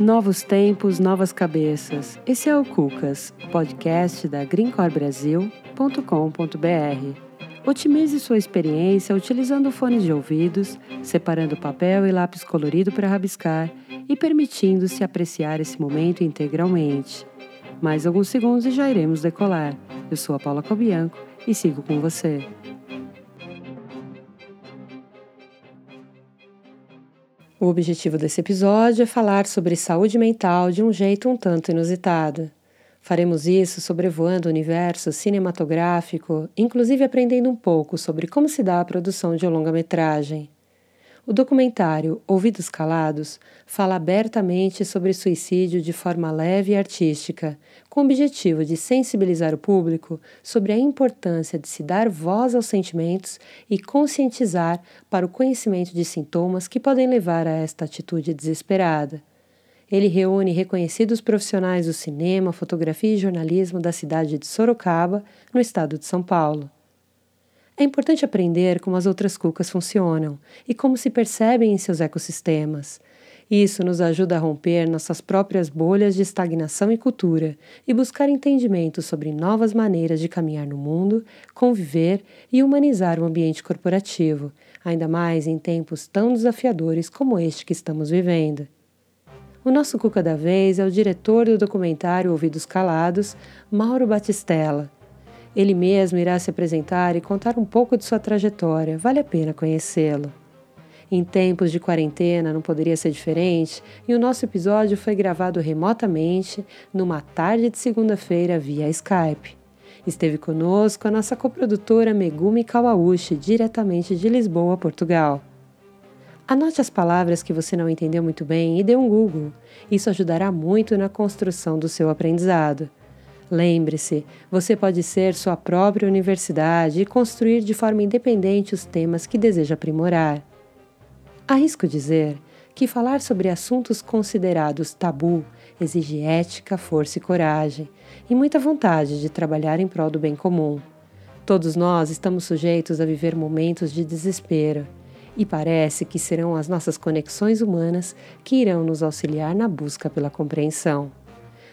Novos tempos, novas cabeças. Esse é o Cucas, podcast da greencorbrasil.com.br. Otimize sua experiência utilizando fones de ouvidos, separando papel e lápis colorido para rabiscar e permitindo-se apreciar esse momento integralmente. Mais alguns segundos e já iremos decolar. Eu sou a Paula Cobianco e sigo com você. O objetivo desse episódio é falar sobre saúde mental de um jeito um tanto inusitado. Faremos isso sobrevoando o universo cinematográfico, inclusive aprendendo um pouco sobre como se dá a produção de um longa-metragem. O documentário Ouvidos Calados fala abertamente sobre suicídio de forma leve e artística, com o objetivo de sensibilizar o público sobre a importância de se dar voz aos sentimentos e conscientizar para o conhecimento de sintomas que podem levar a esta atitude desesperada. Ele reúne reconhecidos profissionais do cinema, fotografia e jornalismo da cidade de Sorocaba, no estado de São Paulo. É importante aprender como as outras cucas funcionam e como se percebem em seus ecossistemas. Isso nos ajuda a romper nossas próprias bolhas de estagnação e cultura e buscar entendimento sobre novas maneiras de caminhar no mundo, conviver e humanizar o ambiente corporativo, ainda mais em tempos tão desafiadores como este que estamos vivendo. O nosso Cuca da Vez é o diretor do documentário Ouvidos Calados, Mauro Batistella ele mesmo irá se apresentar e contar um pouco de sua trajetória, vale a pena conhecê-lo. Em tempos de quarentena não poderia ser diferente e o nosso episódio foi gravado remotamente numa tarde de segunda-feira via Skype. Esteve conosco a nossa coprodutora Megumi Kawauchi, diretamente de Lisboa, Portugal. Anote as palavras que você não entendeu muito bem e dê um Google. Isso ajudará muito na construção do seu aprendizado. Lembre-se, você pode ser sua própria universidade e construir de forma independente os temas que deseja aprimorar. Arrisco dizer que falar sobre assuntos considerados tabu exige ética, força e coragem, e muita vontade de trabalhar em prol do bem comum. Todos nós estamos sujeitos a viver momentos de desespero, e parece que serão as nossas conexões humanas que irão nos auxiliar na busca pela compreensão.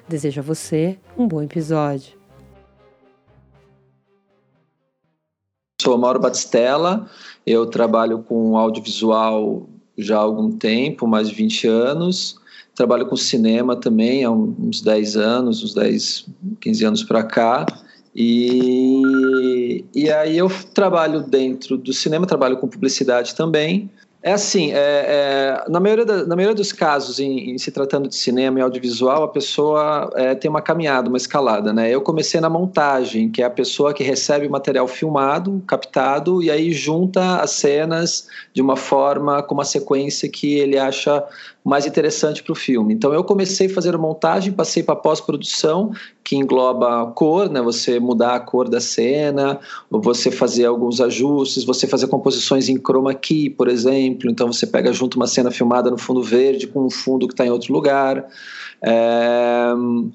Desejo a você um bom episódio. Sou Mauro Batistella, eu trabalho com audiovisual já há algum tempo, mais de 20 anos. Trabalho com cinema também há uns 10 anos, uns 10, 15 anos para cá. E, e aí eu trabalho dentro do cinema, trabalho com publicidade também. É assim, é, é, na, maioria da, na maioria dos casos, em, em, se tratando de cinema e audiovisual, a pessoa é, tem uma caminhada, uma escalada, né? Eu comecei na montagem, que é a pessoa que recebe o material filmado, captado, e aí junta as cenas de uma forma, com uma sequência que ele acha mais interessante para o filme. Então eu comecei a fazer montagem, passei para pós-produção, que engloba cor, né? Você mudar a cor da cena, você fazer alguns ajustes, você fazer composições em chroma key, por exemplo. Então você pega junto uma cena filmada no fundo verde com um fundo que está em outro lugar. É,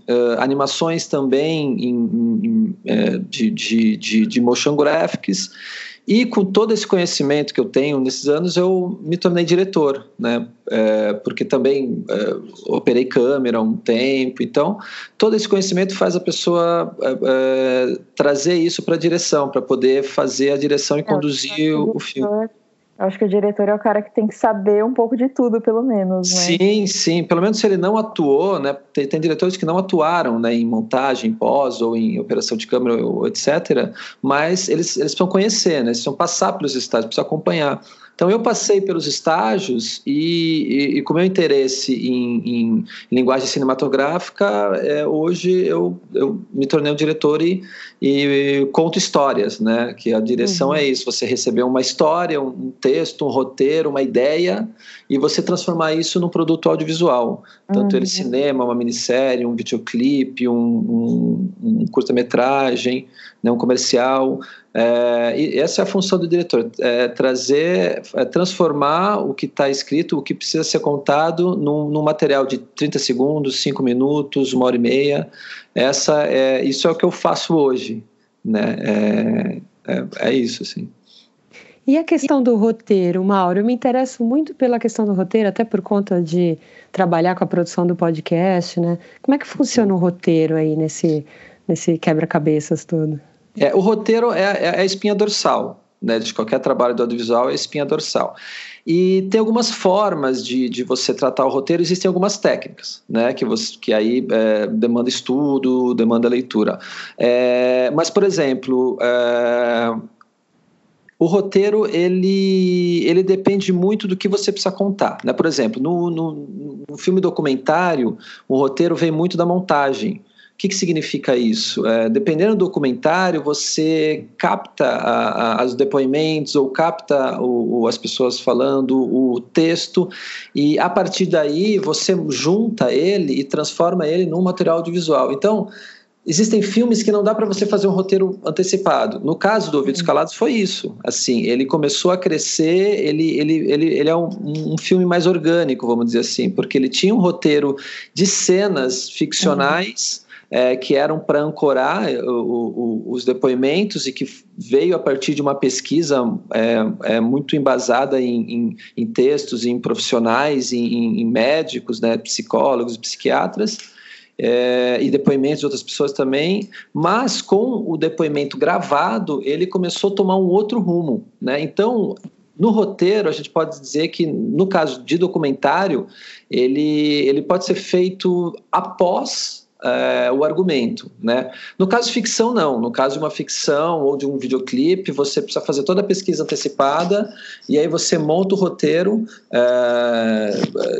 é, animações também em, em, é, de, de, de, de motion graphics. E com todo esse conhecimento que eu tenho nesses anos, eu me tornei diretor, né? É, porque também é, operei câmera um tempo. Então, todo esse conhecimento faz a pessoa é, é trazer isso para a direção, para poder fazer a direção e é, conduzir o, o filme. Acho que o diretor é o cara que tem que saber um pouco de tudo, pelo menos, né? Sim, sim. Pelo menos se ele não atuou, né? Tem, tem diretores que não atuaram né, em montagem, pós ou em operação de câmera, etc. Mas eles, eles precisam conhecer, né? Eles precisam passar pelos estágios, precisam acompanhar. Então eu passei pelos estágios e, e, e com meu interesse em, em linguagem cinematográfica, é, hoje eu, eu me tornei um diretor e, e conto histórias, né? Que a direção uhum. é isso: você receber uma história, um texto, um roteiro, uma ideia e você transformar isso num produto audiovisual, tanto uhum. ele cinema, uma minissérie, um videoclipe, um, um, um curta-metragem, né, um comercial. É, e essa é a função do diretor, é trazer, é transformar o que está escrito, o que precisa ser contado num, num, material de 30 segundos, 5 minutos, uma hora e meia. Essa é, isso é o que eu faço hoje, né? É, é, é isso, assim. E a questão do roteiro, Mauro? Eu me interesso muito pela questão do roteiro, até por conta de trabalhar com a produção do podcast, né? Como é que funciona o roteiro aí nesse, nesse quebra-cabeças todo? É, o roteiro é, é, é a espinha dorsal, né? De qualquer trabalho do audiovisual é a espinha dorsal. E tem algumas formas de, de você tratar o roteiro, existem algumas técnicas, né? Que, você, que aí é, demanda estudo, demanda leitura. É, mas, por exemplo, é, o roteiro ele, ele depende muito do que você precisa contar. Né? Por exemplo, no, no, no filme documentário, o roteiro vem muito da montagem. O que, que significa isso? É, dependendo do documentário, você capta a, a, os depoimentos ou capta o, o, as pessoas falando o texto e a partir daí você junta ele e transforma ele num material audiovisual. Então, Existem filmes que não dá para você fazer um roteiro antecipado. No caso do Ouvidos Calados foi isso. Assim, ele começou a crescer, ele, ele, ele, ele é um, um filme mais orgânico, vamos dizer assim, porque ele tinha um roteiro de cenas ficcionais uhum. É, que eram para ancorar o, o, os depoimentos e que veio a partir de uma pesquisa é, é muito embasada em, em, em, textos, em profissionais, em, em médicos, né, psicólogos, psiquiatras é, e depoimentos de outras pessoas também, mas com o depoimento gravado, ele começou a tomar um outro rumo. Né? Então, no roteiro, a gente pode dizer que, no caso de documentário, ele, ele pode ser feito após é, o argumento, né? No caso de ficção, não. No caso de uma ficção ou de um videoclipe, você precisa fazer toda a pesquisa antecipada e aí você monta o roteiro, é,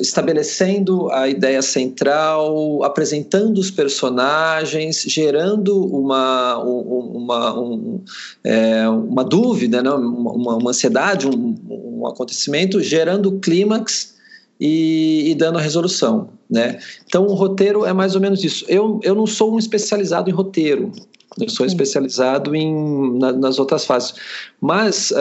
estabelecendo a ideia central, apresentando os personagens, gerando uma, uma, um, é, uma dúvida, né? uma, uma ansiedade, um, um acontecimento, gerando clímax e, e, dando a resolução. Né? Então, o roteiro é mais ou menos isso. Eu, eu não sou um especializado em roteiro, eu sou especializado em, na, nas outras fases. Mas uh,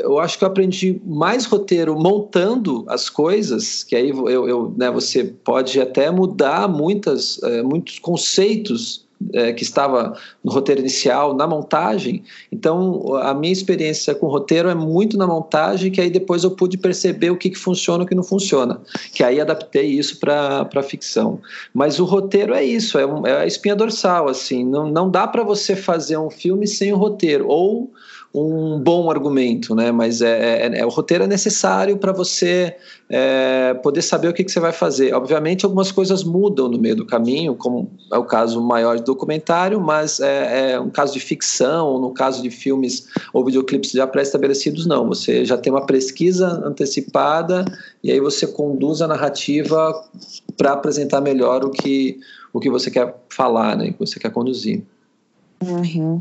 eu acho que eu aprendi mais roteiro montando as coisas, que aí eu, eu né, você pode até mudar muitas, uh, muitos conceitos é, que estava no roteiro inicial, na montagem. Então, a minha experiência com roteiro é muito na montagem, que aí depois eu pude perceber o que, que funciona e o que não funciona. Que aí adaptei isso para a ficção. Mas o roteiro é isso, é, um, é a espinha dorsal, assim. Não, não dá para você fazer um filme sem o roteiro. Ou um bom argumento, né? Mas é, é, é o roteiro é necessário para você é, poder saber o que, que, você vai fazer. Obviamente, algumas coisas mudam no meio do caminho, como é o caso maior de documentário, mas é, é um caso de ficção, ou no caso de filmes ou videoclipes já pré-estabelecidos, não. Você já tem uma pesquisa antecipada e aí você conduz a narrativa para apresentar melhor o que, o que você quer falar, né? O que você quer conduzir. Uhum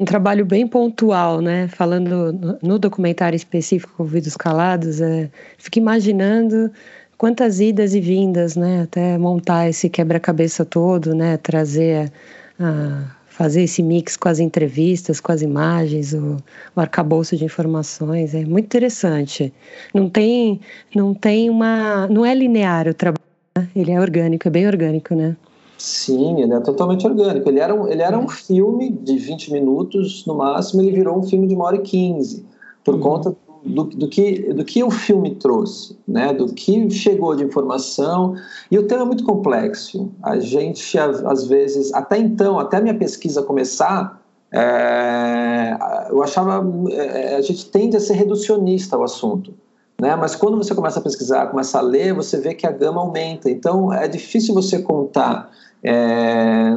um trabalho bem pontual, né? Falando no, documentário específico Ouvidos Calados, é, fico imaginando quantas idas e vindas, né? Até montar esse quebra-cabeça todo, né? Trazer a, fazer esse mix com as entrevistas, com as imagens, o, o arcabouço de informações, é muito interessante. Não tem, não tem uma, não é linear o trabalho, né? ele é orgânico, é bem orgânico, né? Sim, ele é totalmente orgânico. Ele era, um, ele era um filme de 20 minutos no máximo, ele virou um filme de uma hora e 15, por uhum. conta do, do, que, do que o filme trouxe, né? do que chegou de informação. E o tema é muito complexo. A gente, às vezes, até então, até minha pesquisa começar, é, eu achava. É, a gente tende a ser reducionista ao assunto. Né? Mas quando você começa a pesquisar, começa a ler, você vê que a gama aumenta. Então é difícil você contar é,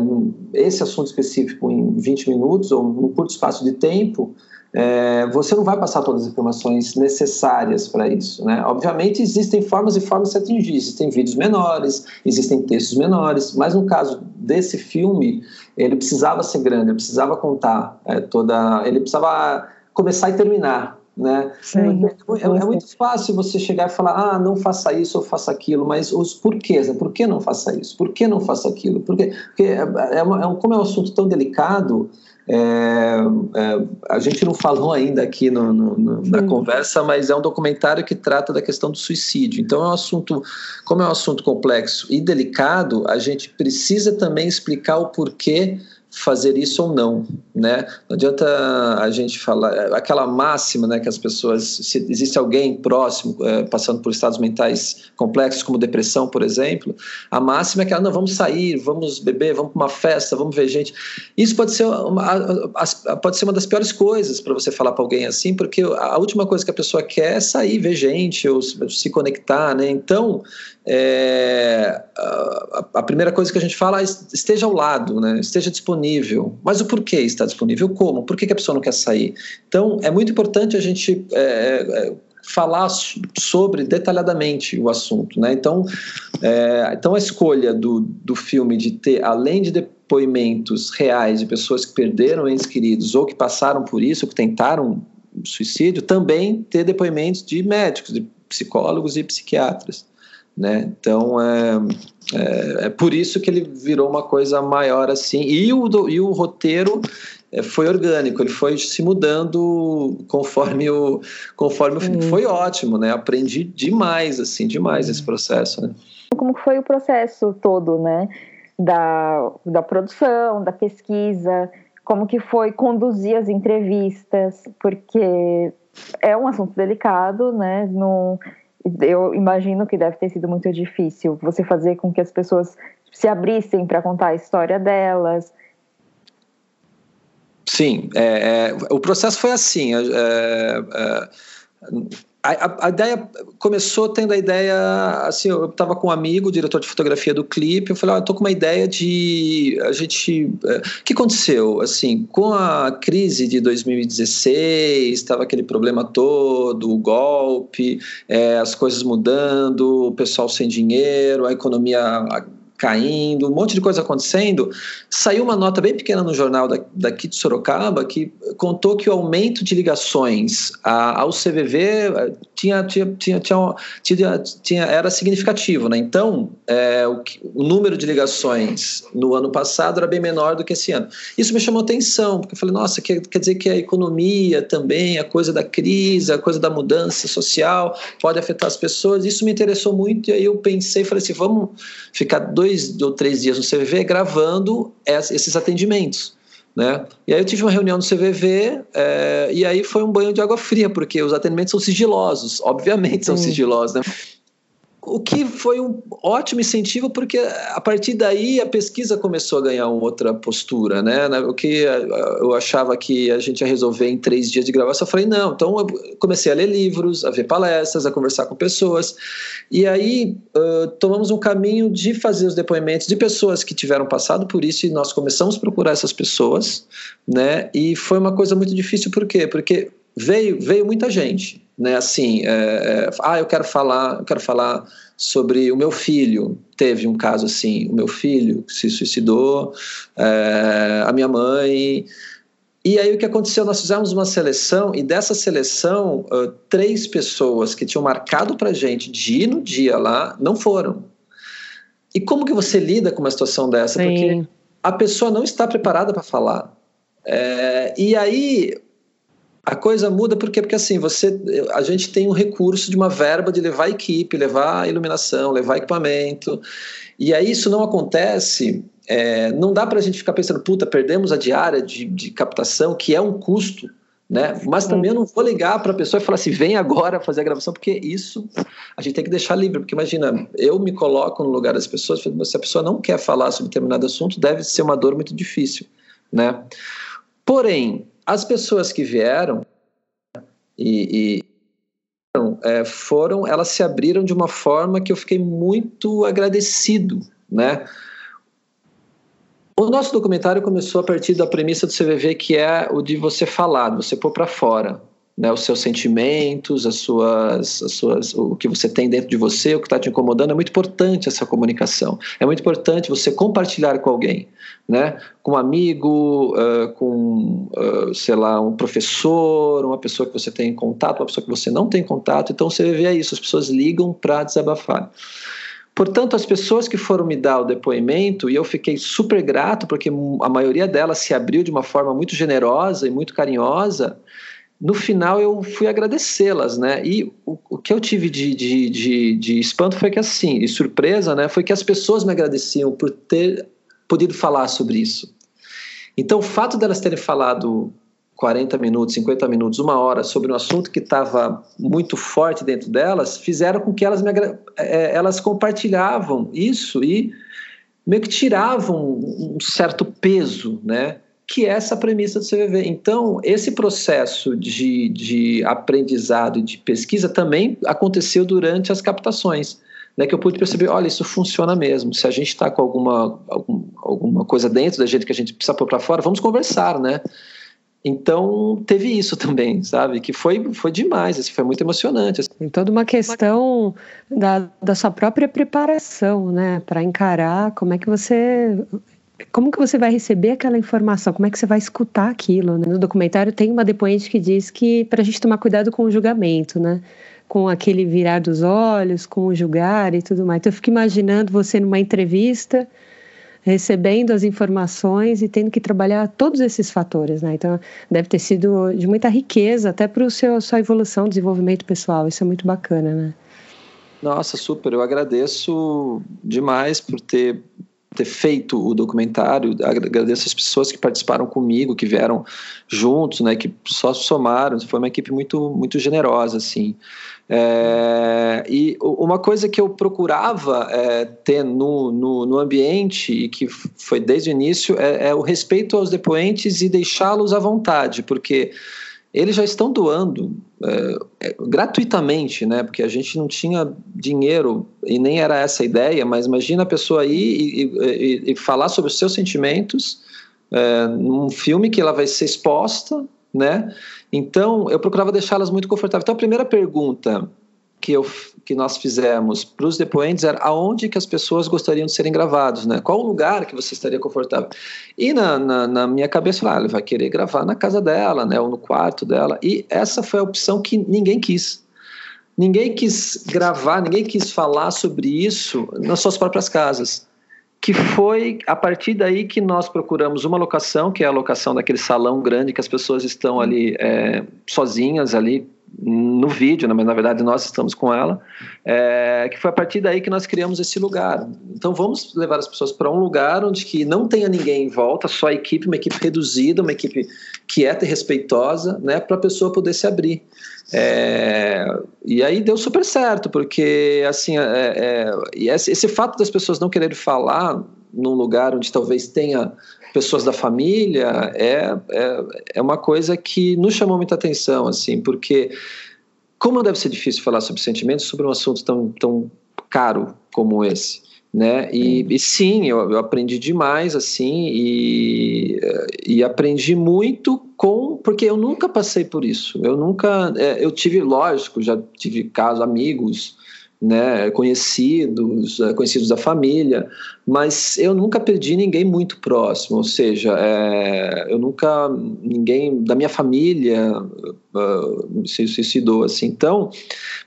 esse assunto específico em 20 minutos ou num curto espaço de tempo, é, você não vai passar todas as informações necessárias para isso. Né? Obviamente, existem formas e formas de se atingir. Existem vídeos menores, existem textos menores, mas no caso desse filme, ele precisava ser grande, ele precisava contar é, toda. Ele precisava começar e terminar. Né? Sim, é, é, muito fácil você chegar e falar, ah, não faça isso ou faça aquilo, mas os porquês, né? por que não faça isso? Por que não faça aquilo? Porque, porque é, é, uma, é um, como é um assunto tão delicado, é, é, a gente não falou ainda aqui no, no, no, na conversa, mas é um documentário que trata da questão do suicídio. Então é um assunto, como é um assunto complexo e delicado, a gente precisa também explicar o porquê fazer isso ou não, né? Não adianta a gente falar aquela máxima, né, que as pessoas se existe alguém próximo é, passando por estados mentais complexos como depressão, por exemplo, a máxima é que ah, não vamos sair, vamos beber, vamos para uma festa, vamos ver gente. Isso pode ser uma, pode ser uma das piores coisas para você falar para alguém assim, porque a última coisa que a pessoa quer é sair, ver gente ou se conectar, né? Então é, a, a, primeira coisa que a gente fala é esteja ao lado, né? esteja disponível. Mas o porquê está disponível? Como? Por que, que a pessoa não quer sair? Então, é muito importante a gente é, é, falar sobre detalhadamente o assunto. Né? Então, é, então, a escolha do, do filme de ter, além de depoimentos reais de pessoas que perderam entes queridos ou que passaram por isso, ou que tentaram suicídio, também ter depoimentos de médicos, de psicólogos e psiquiatras. Né? Então é, é, é, por isso que ele virou uma coisa maior assim. E o, e o roteiro é, foi orgânico, ele foi se mudando conforme o conforme o, uhum. foi ótimo, né? Aprendi demais assim, demais esse processo, né? Como foi o processo todo, né? Da, da produção, da pesquisa, como que foi conduzir as entrevistas, porque é um assunto delicado, né? No, eu imagino que deve ter sido muito difícil você fazer com que as pessoas se abrissem para contar a história delas. Sim, é, é, o processo foi assim. É, é a, a, ideia começou tendo a ideia assim eu estava com um amigo diretor de fotografia do clipe eu falei ah, eu tô com uma ideia de a gente é, o que aconteceu assim com a crise de 2016 estava aquele problema todo o golpe é, as coisas mudando o pessoal sem dinheiro a economia caindo, um monte de coisa acontecendo. Saiu uma nota bem pequena no jornal daqui de Sorocaba que contou que o aumento de ligações ao CVV eh, tinha, tinha, tinha, tinha, tinha era significativo. Né? Então, é, o, o, número de ligações no ano passado era bem menor do que esse ano. Isso me chamou atenção, porque eu falei, nossa, quer, quer dizer que a economia também, a coisa da crise, a coisa da mudança social pode afetar as pessoas. Isso me interessou muito e aí eu pensei, falei assim, vamos ficar dois ou três dias no CVV gravando esses atendimentos. Né? E aí eu tive uma reunião no CVV é, e aí foi um banho de água fria, porque os atendimentos são sigilosos, obviamente são sigilosos. Né? O que foi um ótimo incentivo porque a partir daí a pesquisa começou a ganhar uma outra postura, né? O que eh, eu achava que a gente ia resolver em três dias de gravação, eu falei não. Então eu comecei a ler livros, a ver palestras, a conversar com pessoas e aí uh, tomamos um caminho de fazer os depoimentos de pessoas que tiveram passado por isso e nós começamos a procurar essas pessoas, né? E foi uma coisa muito difícil por quê? Porque veio veio muita gente né? Assim, é, é, ah, eu quero falar, eu quero falar sobre o meu filho. Teve um caso assim, o meu filho se suicidou, é, a minha mãe. E aí o que aconteceu? Nós fizemos uma seleção e dessa seleção uh, três pessoas que tinham marcado para gente de ir no dia lá não foram. E como que você lida com uma situação dessa? Sim. Porque a pessoa não está preparada para falar. É, e aí a coisa muda porque assim você a gente tem um recurso de uma verba de levar equipe levar iluminação levar equipamento e aí isso não acontece é, não dá para a gente ficar pensando puta perdemos a diária de, de captação que é um custo né? Mas também eu não vou ligar para a pessoa e falar assim, vem agora fazer a gravação, porque isso a gente tem que deixar livre, porque imagina, eu me coloco no lugar das pessoas, se a pessoa não quer falar sobre determinado assunto, deve ser uma dor muito difícil, né? Porém, as pessoas que vieram e, e é, foram, elas se abriram de uma forma que eu fiquei muito agradecido, né? O nosso documentário começou a partir da premissa do CVV que é o de você falar, você pôr para fora, né, os seus sentimentos, as suas, as suas, o que você tem dentro de você, o que está te incomodando, é muito importante essa comunicação. É muito importante você compartilhar com alguém, né, com um amigo, uh, com, uh, sei lá, um professor, uma pessoa que você tem contato, uma pessoa que você não tem contato. Então você vê isso, as pessoas ligam para desabafar. Portanto, as pessoas que foram me dar o depoimento, e eu fiquei super grato, porque a maioria delas se abriu de uma forma muito generosa e muito carinhosa, no final eu fui agradecê-las, né? E o, o, que eu tive de, de, de, de, espanto foi que assim, e surpresa, né? Foi que as pessoas me agradeciam por ter podido falar sobre isso. Então, o fato delas terem falado 40 minutos, 50 minutos, uma hora sobre um assunto que estava muito forte dentro delas, fizeram com que elas, me, é, elas compartilhavam isso e meio que tiravam um certo peso, né? Que é essa premissa do CVV. Então, esse processo de, de aprendizado e de pesquisa também aconteceu durante as captações né, que eu pude perceber, olha, isso funciona mesmo. Se a gente está com alguma, algum, alguma coisa dentro da gente que a gente precisa pôr para fora, vamos conversar, né? Então teve isso também, sabe? Que foi, foi demais, assim, foi muito emocionante. Assim. Tem toda uma questão da, da sua própria preparação, né? Para encarar como é que você. Como que você vai receber aquela informação? Como é que você vai escutar aquilo? Né? No documentário tem uma depoente que diz que para a gente tomar cuidado com o julgamento, né? com aquele virar dos olhos, com o julgar e tudo mais. Então eu fico imaginando você numa entrevista, recebendo as informações e tendo que trabalhar todos esses fatores, né? Então deve ter sido de muita riqueza até para o seu sua evolução, desenvolvimento pessoal. Isso é muito bacana, né? Nossa, super. Eu agradeço demais por ter ter feito o documentário. Agradeço as pessoas que participaram comigo, que vieram juntos, né, que só somaram. Foi uma equipe muito muito generosa, assim. É, e uma coisa que eu procurava é, ter no, no, no, ambiente, e que foi desde o início, é, é o respeito aos depoentes e deixá-los à vontade, porque eles já estão doando é, é, gratuitamente, né? Porque a gente não tinha dinheiro e nem era essa a ideia, mas imagina a pessoa ir e, e, e falar sobre os seus sentimentos é, num filme que ela vai ser exposta né? Então, eu procurava deixá-las muito confortáveis. Então, a primeira pergunta que, eu, que nós fizemos para os depoentes era aonde que as pessoas gostariam de serem gravados, né? Qual o lugar que você estaria confortável? E na, na, na minha cabeça, ah, ele vai querer gravar na casa dela, né? Ou no quarto dela. E essa foi a opção que ninguém quis. Ninguém quis gravar, ninguém quis falar sobre isso nas suas próprias casas que foi a partir daí que nós procuramos uma locação, que é a locação daquele salão grande que as pessoas estão ali é, sozinhas ali no vídeo, né, mas na verdade nós estamos com ela, é, que foi a partir daí que nós criamos esse lugar. Então vamos levar as pessoas para um lugar onde que não tenha ninguém em volta, só a equipe, uma equipe reduzida, uma equipe quieta e respeitosa, né, para a pessoa poder se abrir. É, e aí deu super certo, porque assim, é, é, esse fato das pessoas não quererem falar num lugar onde talvez tenha pessoas da família é, é, é uma coisa que nos chamou muita atenção, assim, porque como deve ser difícil falar sobre sentimentos sobre um assunto tão, tão caro como esse, né? E, e sim, eu, eu, aprendi demais, assim, e, e aprendi muito com, porque eu nunca passei por isso, eu nunca, é, eu tive, lógico, já tive casos, amigos, né, conhecidos, é, conhecidos da família, mas eu nunca perdi ninguém muito próximo, ou seja, é, eu nunca ninguém da minha família uh, se suicidou assim. Então,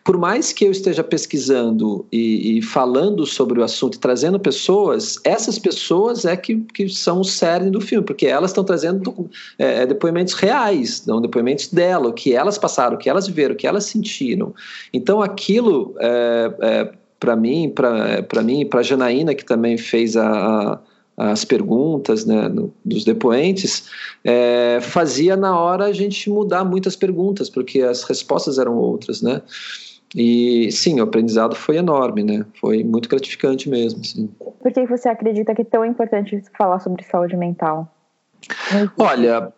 por mais que eu esteja pesquisando e, e, falando sobre o assunto e trazendo pessoas, essas pessoas é que, que são o cerne do filme, porque elas estão trazendo é, depoimentos reais, não depoimentos dela, o que elas passaram, o que elas viveram, o que elas sentiram. Então, aquilo é, é, para mim, para mim, para Janaína que também fez a, a as perguntas né, no, dos depoentes, é, fazia na hora a gente mudar muitas perguntas, porque as respostas eram outras, né? E sim, o aprendizado foi enorme, né? Foi muito gratificante mesmo. Sim. Por que você acredita que é tão importante falar sobre saúde mental? Olha,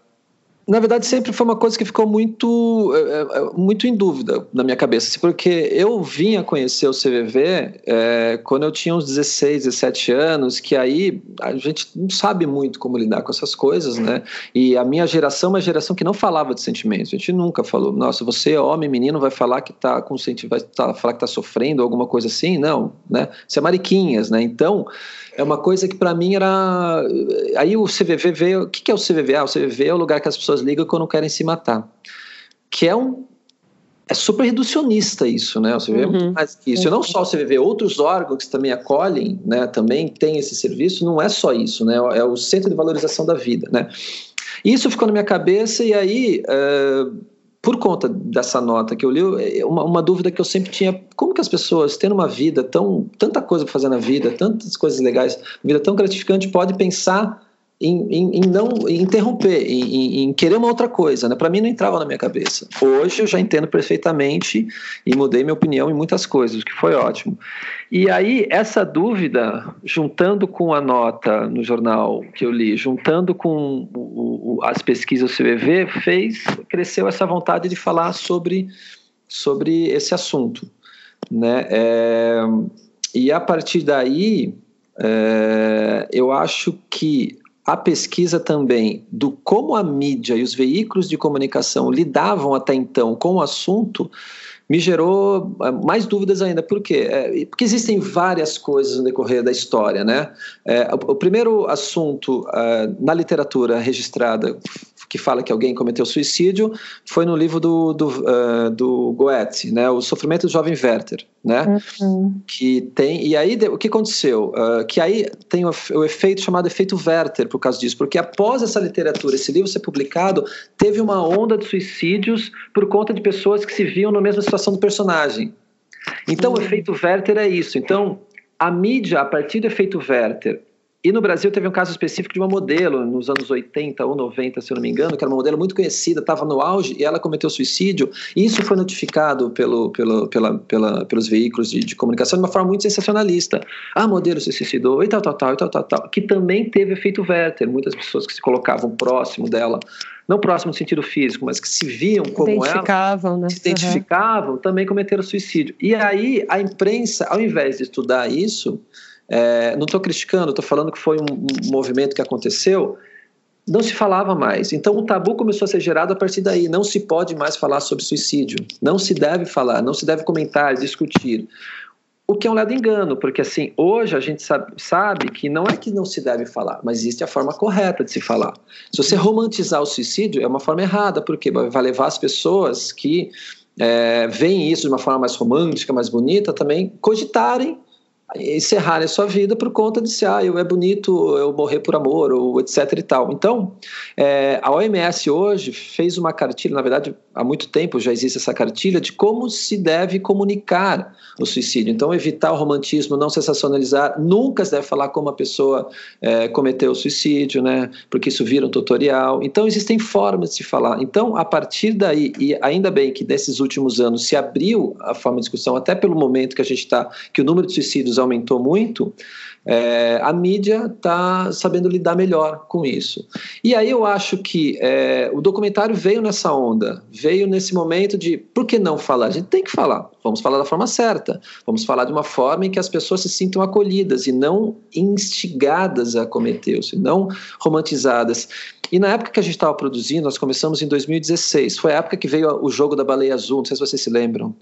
na verdade, sempre foi uma coisa que ficou muito, é, é, muito em dúvida na minha cabeça, assim, porque eu vinha conhecer o CVV é, quando eu tinha uns 16, 17 anos, que aí a gente não sabe muito como lidar com essas coisas, né? E a minha geração é uma geração que não falava de sentimentos, a gente nunca falou, nossa, você, homem, menino, vai falar que tá com vai tá, falar que tá sofrendo, alguma coisa assim? Não, né? Isso é mariquinhas, né? Então, é uma coisa que para mim era. Aí o CVV veio. O que é o CVV? Ah, o CVV é o lugar que as pessoas ligam quando querem se matar. Que é um. É super reducionista isso, né? O CVV uhum. é muito mais que isso. Uhum. Não só o CVV, outros órgãos que também acolhem, né? Também tem esse serviço. Não é só isso, né? É o Centro de Valorização da Vida, né? Isso ficou na minha cabeça e aí. Uh, por conta dessa nota que eu li, é, uma, uma, dúvida que eu sempre tinha: como que as pessoas, tendo uma vida tão. tanta coisa para fazer na vida, tantas coisas legais, vida tão gratificante, pode pensar em, em, em não em interromper, em, querer uma outra coisa. Né? Para mim não entrava na minha cabeça. Hoje eu já entendo perfeitamente e mudei minha opinião em muitas coisas, o que foi ótimo. E aí, essa dúvida, juntando com a nota no jornal que eu li, juntando com o, o, as pesquisas do CVV, fez, cresceu essa vontade de falar sobre, sobre esse assunto. Né? É, e a partir daí, é, eu acho que a pesquisa também do como a mídia e os veículos de comunicação lidavam até então com o assunto me gerou eh, mais dúvidas ainda. Por quê? É, porque existem várias coisas no decorrer da história, né? É, o, o, primeiro assunto uh, na literatura registrada que fala que alguém cometeu suicídio foi no livro do, do, uh, do Goethe, né, O Sofrimento do Jovem Werther, né, uhum. que tem, e aí o que aconteceu? Uh, que aí tem o, o, efeito chamado efeito Werther por causa disso, porque após essa literatura, esse livro ser publicado, teve uma onda de suicídios por conta de pessoas que se viam na mesma situação do personagem. Então uhum. o efeito Werther é isso, então a mídia, a partir do efeito Werther, e no Brasil teve um caso específico de uma modelo, nos anos 80 ou 90, se eu não me engano, que era uma modelo muito conhecida, estava no auge e ela cometeu suicídio. E isso foi notificado pelo, pelo, pela, pela, pelos veículos de, de, comunicação de uma forma muito sensacionalista. Ah, a modelo se suicidou e tal, tal, tal, e tal, tal, tal. Que também teve efeito Werther. Muitas pessoas que se colocavam próximo dela, não próximo no sentido físico, mas que se viam como identificavam, ela, né? se identificavam, uhum. também cometeram suicídio. E aí a imprensa, ao invés de estudar isso é, não estou criticando, estou falando que foi um, movimento que aconteceu. Não se falava mais. Então o tabu começou a ser gerado a partir daí. Não se pode mais falar sobre suicídio. Não se deve falar, não se deve comentar, discutir. O que é um lado engano, porque assim, hoje a gente sabe, sabe, que não é que não se deve falar, mas existe a forma correta de se falar. Se você romantizar o suicídio, é uma forma errada, porque vai levar as pessoas que é, veem isso de uma forma mais romântica, mais bonita, também cogitarem encerrar a sua vida por conta de se ah, eu é bonito eu morrer por amor ou etc e tal. Então, é, a OMS hoje fez uma cartilha, na verdade, há muito tempo já existe essa cartilha de como se deve comunicar o suicídio. Então, evitar o romantismo, não sensacionalizar, nunca se deve falar como a pessoa é, cometeu o suicídio, né? Porque isso vira um tutorial. Então, existem formas de se falar. Então, a partir daí, e ainda bem que nesses últimos anos se abriu a forma de discussão, até pelo momento que a gente está, que o número de suicídios aumentou muito, é, a mídia está sabendo lidar melhor com isso. E aí eu acho que é, o documentário veio nessa onda, veio nesse momento de por que não falar? A gente tem que falar, vamos falar da forma certa, vamos falar de uma forma em que as pessoas se sintam acolhidas e não instigadas a cometer, não romantizadas. E na época que a gente estava produzindo, nós começamos em 2016, foi a época que veio o jogo da baleia azul, não sei se vocês se lembram.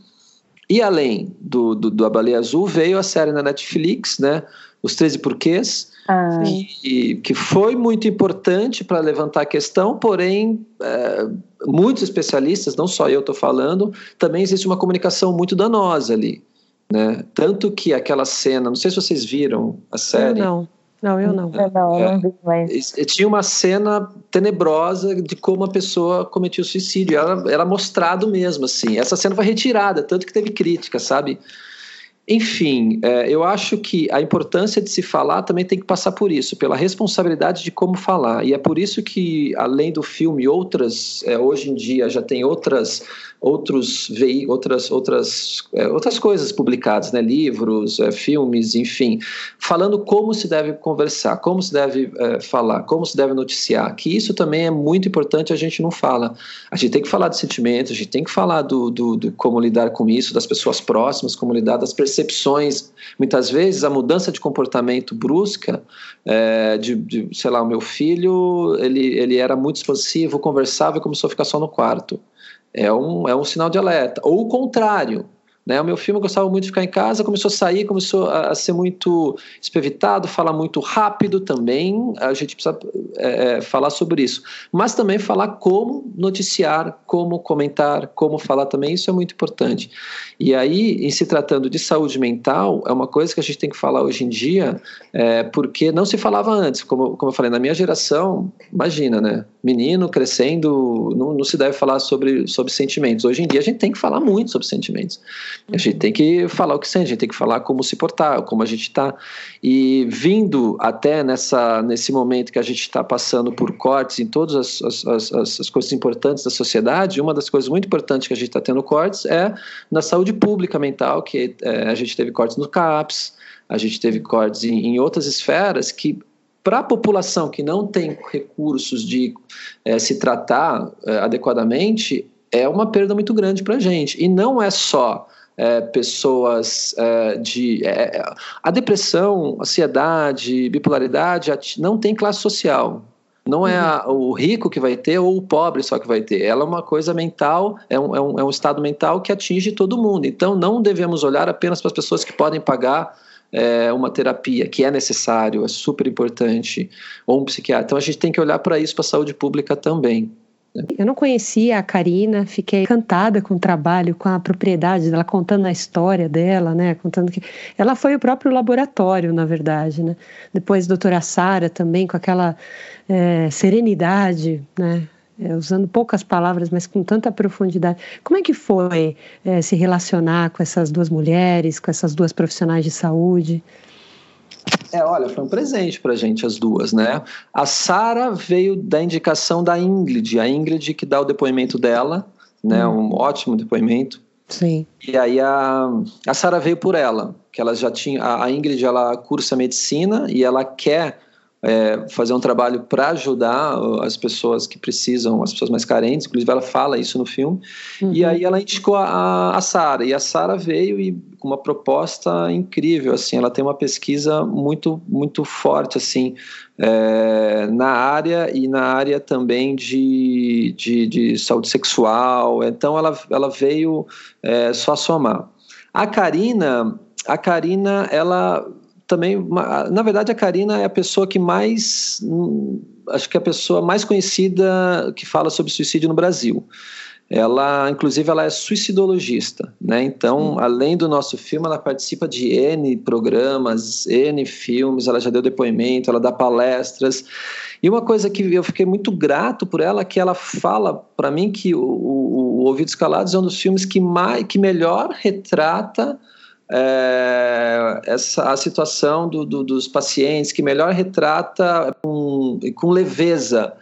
E além do, do, do A Baleia Azul, veio a série na Netflix, né? Os 13 Porquês, ah. e, que foi muito importante para levantar a questão, porém, é, muitos especialistas, não só eu estou falando, também existe uma comunicação muito danosa ali. Né? Tanto que aquela cena, não sei se vocês viram a série. Eu não. Não, eu não. Eu não, eu não vi mais. Tinha uma cena tenebrosa de como a pessoa cometia o suicídio. Era, era mostrado mesmo, assim. Essa cena foi retirada, tanto que teve crítica, sabe? Enfim, é, eu acho que a importância de se falar também tem que passar por isso, pela responsabilidade de como falar. E é por isso que, além do filme, outras, é, hoje em dia já tem outras outros veículos, outras outras é, outras coisas publicadas, né, livros, filmes, enfim, falando como se deve conversar, como se deve falar, como se deve noticiar. Que isso também é muito importante. A gente não fala. A gente tem que falar de sentimentos, a gente tem que falar do, do, do como lidar com isso, das pessoas próximas, como lidar das percepções. Muitas vezes a mudança de comportamento brusca, é, de, de, sei lá, o meu filho, ele ele era muito expansivo, conversava e começou a ficar só no quarto é um, é um sinal de alerta. Ou o contrário, né? O meu filme gostava muito de ficar em casa, começou a sair, começou a, a ser muito espevitado, falar muito rápido também. A gente precisa é, é, falar sobre isso. Mas também falar como noticiar, como comentar, como falar também, isso é muito importante. E aí, em se tratando de saúde mental, é uma coisa que a gente tem que falar hoje em dia, é, porque não se falava antes. Como, como eu falei, na minha geração, imagina, né? Menino crescendo, não, não se deve falar sobre, sobre sentimentos. Hoje em dia, a gente tem que falar muito sobre sentimentos. A gente tem que falar o que sente, a gente tem que falar como se portar, como a gente está. E vindo até nessa, nesse momento que a gente está passando por cortes em todas as, as, as, as, coisas importantes da sociedade, uma das coisas muito importantes que a gente está tendo cortes é na saúde pública mental, que é, a gente teve cortes no CAPS, a gente teve cortes em, em outras esferas que para a população que não tem recursos de é, se tratar é, adequadamente, é uma perda muito grande para a gente. E não é só é, pessoas é, de. É, a depressão, ansiedade, bipolaridade não tem classe social. Não é a, o rico que vai ter ou o pobre só que vai ter. Ela é uma coisa mental, é um, é um, é um estado mental que atinge todo mundo. Então não devemos olhar apenas para as pessoas que podem pagar é, uma terapia, que é necessário, é super importante, ou um psiquiatra. Então a gente tem que olhar para isso, para a saúde pública também. Eu não conhecia a Karina, fiquei encantada com o trabalho, com a propriedade dela, contando a história dela, né? Contando que ela foi o próprio laboratório, na verdade, né? Depois a doutora Sara também, com aquela é, serenidade, né? É, usando poucas palavras, mas com tanta profundidade. Como é que foi é, se relacionar com essas duas mulheres, com essas duas profissionais de saúde? É, olha, foi um presente para a gente as duas, né? A Sara veio da indicação da Ingrid, a Ingrid que dá o depoimento dela, né? Hum. Um ótimo depoimento. Sim. E aí a, a Sara veio por ela, que ela já tinha a, Ingrid ela cursa medicina e ela quer é, fazer um trabalho para ajudar as pessoas que precisam, as pessoas mais carentes, inclusive ela fala isso no filme. Uhum. E aí ela indicou a, a Sara, e a Sara veio e uma proposta incrível, assim, ela tem uma pesquisa muito, muito forte, assim, é, na área e na área também de, de, de saúde sexual, então ela, ela veio é, só somar. A Karina, a Karina, ela também, na verdade, a Karina é a pessoa que mais, hum, acho que é a pessoa mais conhecida que fala sobre suicídio no Brasil. Ela, inclusive, ela é suicidologista, né? Então, além do nosso filme, ela participa de N programas, N filmes, ela já deu depoimento, ela dá palestras. E uma coisa que eu fiquei muito grato por ela, é que ela fala para mim que o, o, o Ouvidos Calados é um dos filmes que, mais, que melhor retrata é, essa, a situação do, do, dos pacientes, que melhor retrata com, com leveza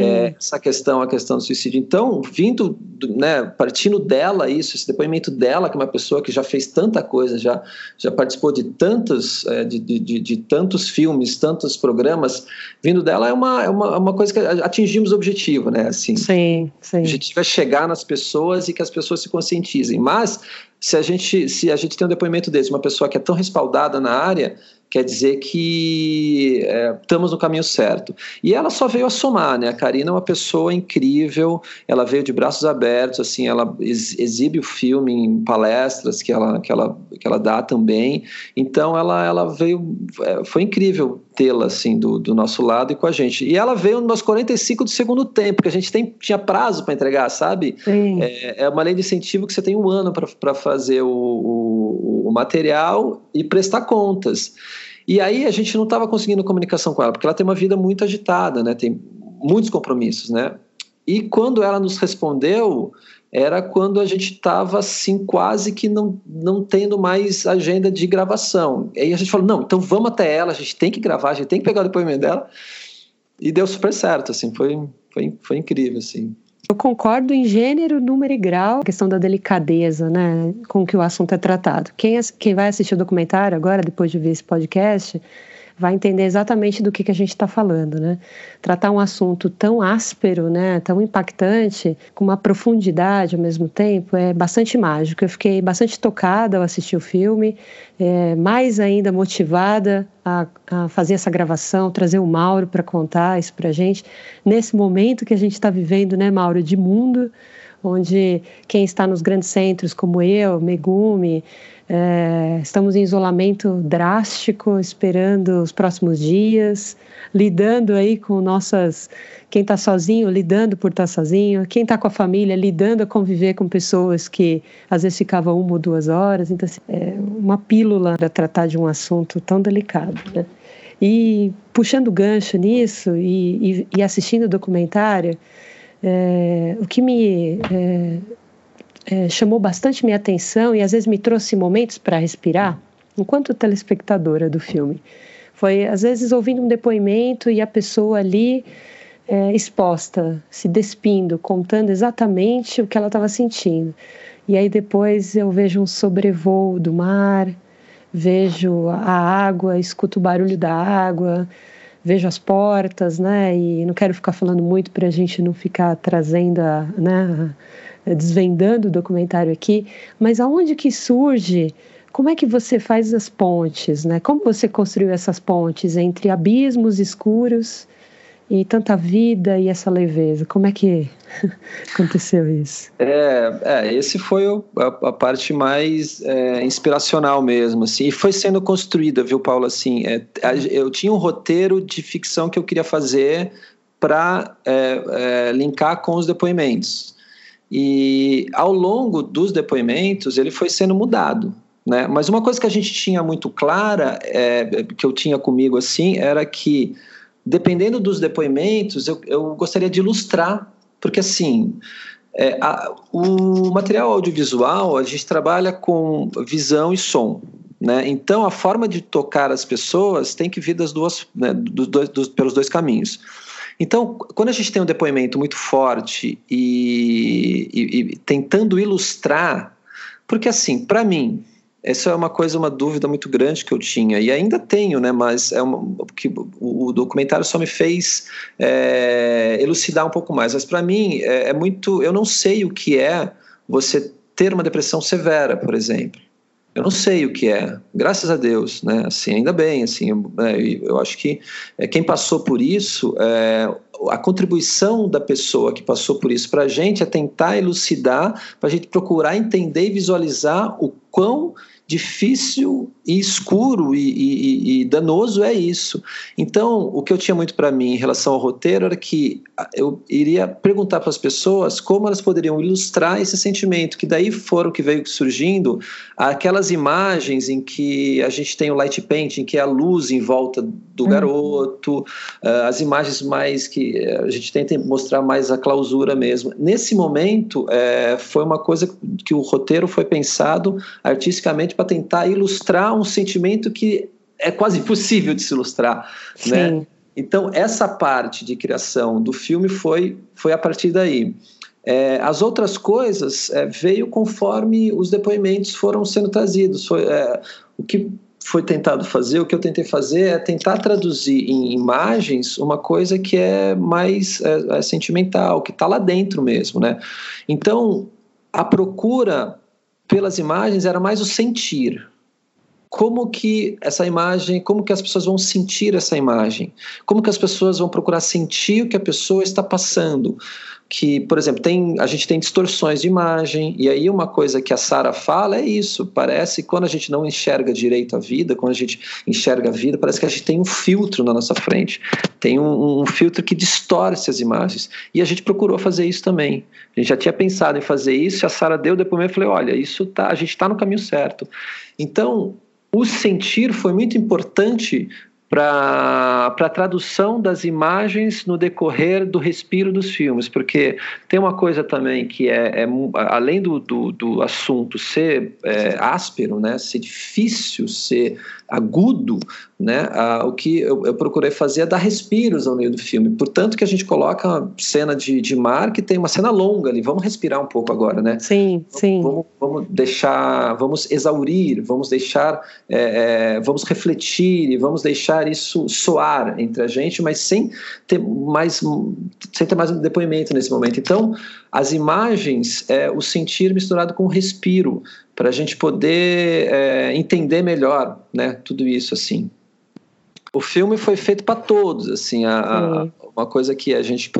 é, essa questão, a questão do suicídio. Então, vindo, né, partindo dela isso, esse depoimento dela, que é uma pessoa que já fez tanta coisa, já, já participou de tantos, é, de, de, de, de, tantos filmes, tantos programas, vindo dela é uma, é uma, é uma coisa que atingimos o objetivo, né? Assim, sim, sim. O objetivo é chegar nas pessoas e que as pessoas se conscientizem. Mas se a gente, se a gente tem um depoimento desse, uma pessoa que é tão respaldada na área, quer dizer que é, estamos no caminho certo. E ela só veio a somar, né? A Karina é uma pessoa incrível, ela veio de braços abertos, assim, ela exibe o filme em palestras que ela, que ela, que ela dá também. Então ela, ela veio, é, foi incrível tê-la assim do, do nosso lado e com a gente. E ela veio nos 45 do segundo tempo, que a gente tem, tinha prazo para entregar, sabe? É, é, uma lei de incentivo que você tem um ano para fazer o, o, o material e prestar contas. E aí a gente não estava conseguindo comunicação com ela, porque ela tem uma vida muito agitada, né? Tem muitos compromissos, né? E quando ela nos respondeu, era quando a gente estava assim quase que não, não tendo mais agenda de gravação. Aí a gente falou, não, então vamos até ela, a gente tem que gravar, a gente tem que pegar o depoimento dela. E deu super certo, assim, foi, foi, foi incrível, assim. Eu concordo em gênero, número e grau, a questão da delicadeza, né, com que o assunto é tratado. Quem, quem vai assistir o documentário agora, depois de ver esse podcast, vai entender exatamente do que, que a gente está falando, né? Tratar um assunto tão áspero, né, tão impactante, com uma profundidade ao mesmo tempo, é bastante mágico. Eu fiquei bastante tocada ao assistir o filme, é, mais ainda motivada a, a, fazer essa gravação, trazer o Mauro para contar isso para a gente, nesse momento que a gente está vivendo, né, Mauro, de mundo, onde quem está nos grandes centros, como eu, Megumi, é, estamos em isolamento drástico, esperando os próximos dias, lidando aí com nossas. Quem está sozinho, lidando por estar tá sozinho, quem está com a família, lidando a conviver com pessoas que às vezes ficavam uma ou duas horas. Então, assim, é uma pílula para tratar de um assunto tão delicado. Né? E puxando gancho nisso e, e, e assistindo o documentário, é, o que me é, é, chamou bastante minha atenção e às vezes me trouxe momentos para respirar, enquanto telespectadora do filme. Foi, às vezes, ouvindo um depoimento e a pessoa ali é, exposta, se despindo, contando exatamente o que ela estava sentindo. E aí depois eu vejo um sobrevoo do mar, vejo a água, escuto o barulho da água, vejo as portas, né? E não quero ficar falando muito para a gente não ficar trazendo, a, né? Desvendando o documentário aqui, mas aonde que surge? Como é que você faz as pontes, né? Como você construiu essas pontes entre abismos escuros e tanta vida e essa leveza? Como é que aconteceu isso? É, é esse foi o, a, a, parte mais é, inspiracional mesmo, assim, e foi sendo construída, viu, Paulo? Assim, é, eu tinha um roteiro de ficção que eu queria fazer para é, é, linkar com os depoimentos. E ao longo dos depoimentos ele foi sendo mudado. Né? Mas uma coisa que a gente tinha muito clara, é, que eu tinha comigo assim, era que dependendo dos depoimentos, eu, eu gostaria de ilustrar, porque assim, é, a, o material audiovisual, a gente trabalha com visão e som. Né? Então, a forma de tocar as pessoas tem que vir das duas, né, dos dois, dos, pelos dois caminhos. Então, quando a gente tem um depoimento muito forte e, e, e tentando ilustrar, porque assim, para mim, essa é uma coisa, uma dúvida muito grande que eu tinha e ainda tenho, né? Mas é uma, que o documentário só me fez é, elucidar um pouco mais. Mas para mim é, é, muito, eu não sei o que é você ter uma depressão severa, por exemplo. Eu não sei o que é, graças a Deus, né? Assim, ainda bem, assim, eu, é, eu acho que é, quem passou por isso, é, a contribuição da pessoa que passou por isso para a gente é tentar elucidar, para a gente procurar entender e visualizar o quão difícil e escuro e, e, e, danoso é isso. Então, o que eu tinha muito para mim em relação ao roteiro era que eu iria perguntar para as pessoas como elas poderiam ilustrar esse sentimento, que daí foram que veio surgindo aquelas imagens em que a gente tem o light painting, que é a luz em volta do uhum. garoto, eh, as imagens mais que a gente tenta mostrar mais a clausura mesmo. Nesse momento, é, foi uma coisa que o roteiro foi pensado artisticamente para tentar ilustrar um sentimento que é quase impossível de se ilustrar, Sim. né? Então essa parte de criação do filme foi foi a partir daí. É, as outras coisas é, veio conforme os depoimentos foram sendo trazidos. Foi, é, o que foi tentado fazer, o que eu tentei fazer é tentar traduzir em imagens uma coisa que é mais é, é sentimental, que está lá dentro mesmo, né? Então a procura pelas imagens era mais o sentir. Como que essa imagem, como que as pessoas vão sentir essa imagem? Como que as pessoas vão procurar sentir o que a pessoa está passando? Que, por exemplo, tem, a gente tem distorções de imagem, e aí uma coisa que a Sara fala é isso, parece que quando a gente não enxerga direito a vida, quando a gente enxerga a vida, parece que a gente tem um filtro na nossa frente, tem um, um filtro que distorce as imagens, e a gente procurou fazer isso também, a gente já tinha pensado em fazer isso, e a Sara deu depoimento e falei, olha, isso tá, a gente está no caminho certo. Então, o sentir foi muito importante para a tradução das imagens no decorrer do respiro dos filmes, porque tem uma coisa também que é, é além do, do, do, assunto ser é, áspero, né, ser difícil, ser agudo, né, a, o que eu, eu, procurei fazer é dar respiros ao meio do filme. Portanto, que a gente coloca uma cena de, de mar que tem uma cena longa ali. Vamos respirar um pouco agora, né? Sim, vamos, sim. Vamos, vamos, deixar, vamos exaurir, vamos deixar, é, é, vamos refletir e vamos deixar isso soar entre a gente, mas sem ter mais, sem ter mais um depoimento nesse momento. Então, as imagens é o sentir misturado com o respiro para a gente poder é, entender melhor, né, tudo isso assim. O filme foi feito para todos, assim, a, a, uma coisa que a gente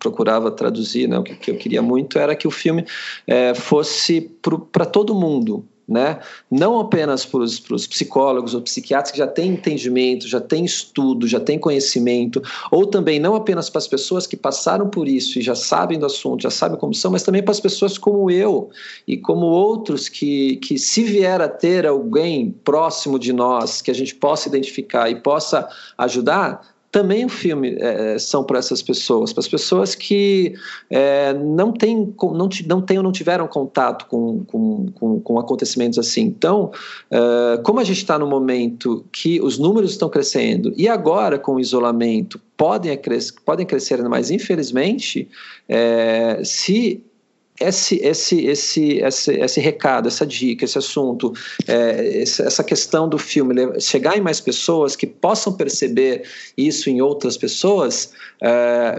procurava traduzir, né, o que, que eu queria muito era que o filme é, fosse para todo mundo, né? não apenas para os psicólogos ou psiquiatras que já têm entendimento, já têm estudo, já têm conhecimento, ou também não apenas para as pessoas que passaram por isso e já sabem do assunto, já sabem como são, mas também para as pessoas como eu e como outros que, que se vier a ter alguém próximo de nós que a gente possa identificar e possa ajudar, também o filme é, são para essas pessoas, para as pessoas que é, não têm não, não ou não tiveram contato com, com, com, com acontecimentos assim. Então, é, como a gente está no momento que os números estão crescendo e agora com o isolamento podem, podem crescer, mas infelizmente, é, se esse, esse, esse, esse, esse recado, essa dica, esse assunto, é, essa questão do filme, chegar em mais pessoas que possam perceber isso em outras pessoas, é,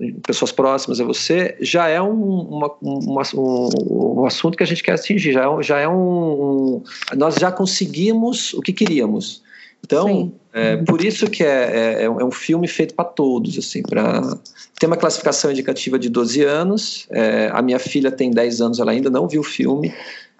em pessoas próximas a você, já é um, uma, uma, um, um, assunto que a gente quer atingir, já é, já é um, um Nós já conseguimos o que queríamos. Então, é, por isso que é, é, é um filme feito para todos, assim, para tem uma classificação indicativa de 12 anos. É, a minha filha tem 10 anos, ela ainda não viu o filme.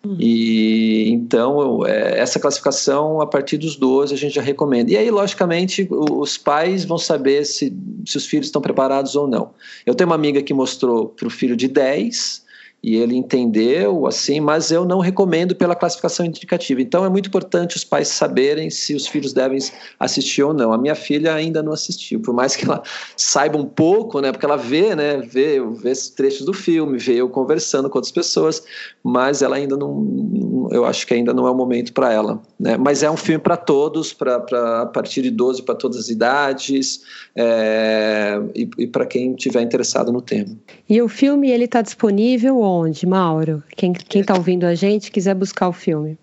Hum. E então é, essa classificação a partir dos 12 a gente já recomenda. E aí, logicamente, os pais vão saber se, se os filhos estão preparados ou não. Eu tenho uma amiga que mostrou para o filho de 10 e ele entendeu assim, mas eu não recomendo pela classificação indicativa. Então é muito importante os pais saberem se os filhos devem assistir ou não. A minha filha ainda não assistiu, por mais que ela saiba um pouco, né, porque ela vê, né, vê, vê trechos do filme, vê eu conversando com outras pessoas, mas ela ainda não, eu acho que ainda não é o momento para ela, né? Mas é um filme para todos, para a partir de 12 para todas as idades é, e, e para quem tiver interessado no tema. E o filme ele está disponível onde, Mauro? Quem está ouvindo a gente quiser buscar o filme.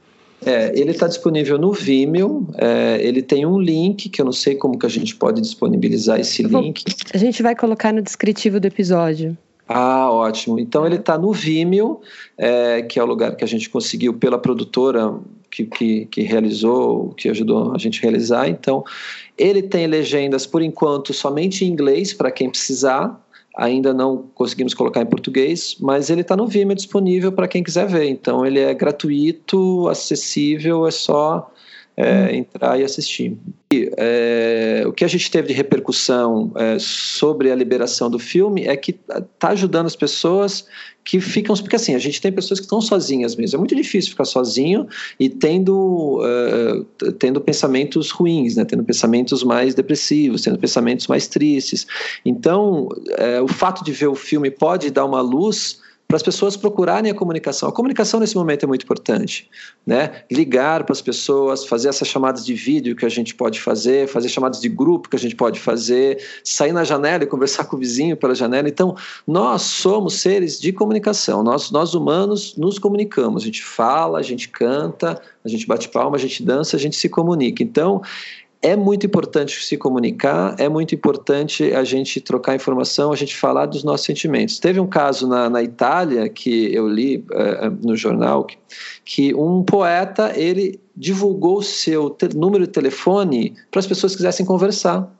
É, ele está disponível no Vimeo. É, ele tem um link que eu não sei como que a gente pode disponibilizar esse link. A gente vai colocar no descritivo do episódio. Ah, ótimo. Então ele está no Vimeo, é, que é o lugar que a gente conseguiu pela produtora que, que, que, realizou, que ajudou a gente a realizar. Então ele tem legendas por enquanto somente em inglês para quem precisar ainda não conseguimos colocar em português, mas ele está no Vimeo disponível para quem quiser ver. Então ele é gratuito, acessível, é só é, hum. entrar e assistir. E, é, o que a gente teve de repercussão é, sobre a liberação do filme é que está ajudando as pessoas que ficam. Porque assim, a gente tem pessoas que estão sozinhas mesmo. É muito difícil ficar sozinho e tendo, uh, tendo pensamentos ruins, né? tendo pensamentos mais depressivos, tendo pensamentos mais tristes. Então, uh, o fato de ver o filme pode dar uma luz para as pessoas procurarem a comunicação. A comunicação nesse momento é muito importante, né? Ligar para as pessoas, fazer essas chamadas de vídeo que a gente pode fazer, fazer chamadas de grupo que a gente pode fazer, sair na janela e conversar com o vizinho pela janela. Então, nós somos seres de comunicação. Nós, nós humanos nos comunicamos. A gente fala, a gente canta, a gente bate palma, a gente dança, a gente se comunica. Então, é muito importante se comunicar, é muito importante a gente trocar informação, a gente falar dos nossos sentimentos. Teve um caso na, na Itália que eu li uh, no jornal que, que, um poeta ele divulgou seu número de telefone para as pessoas que quisessem conversar.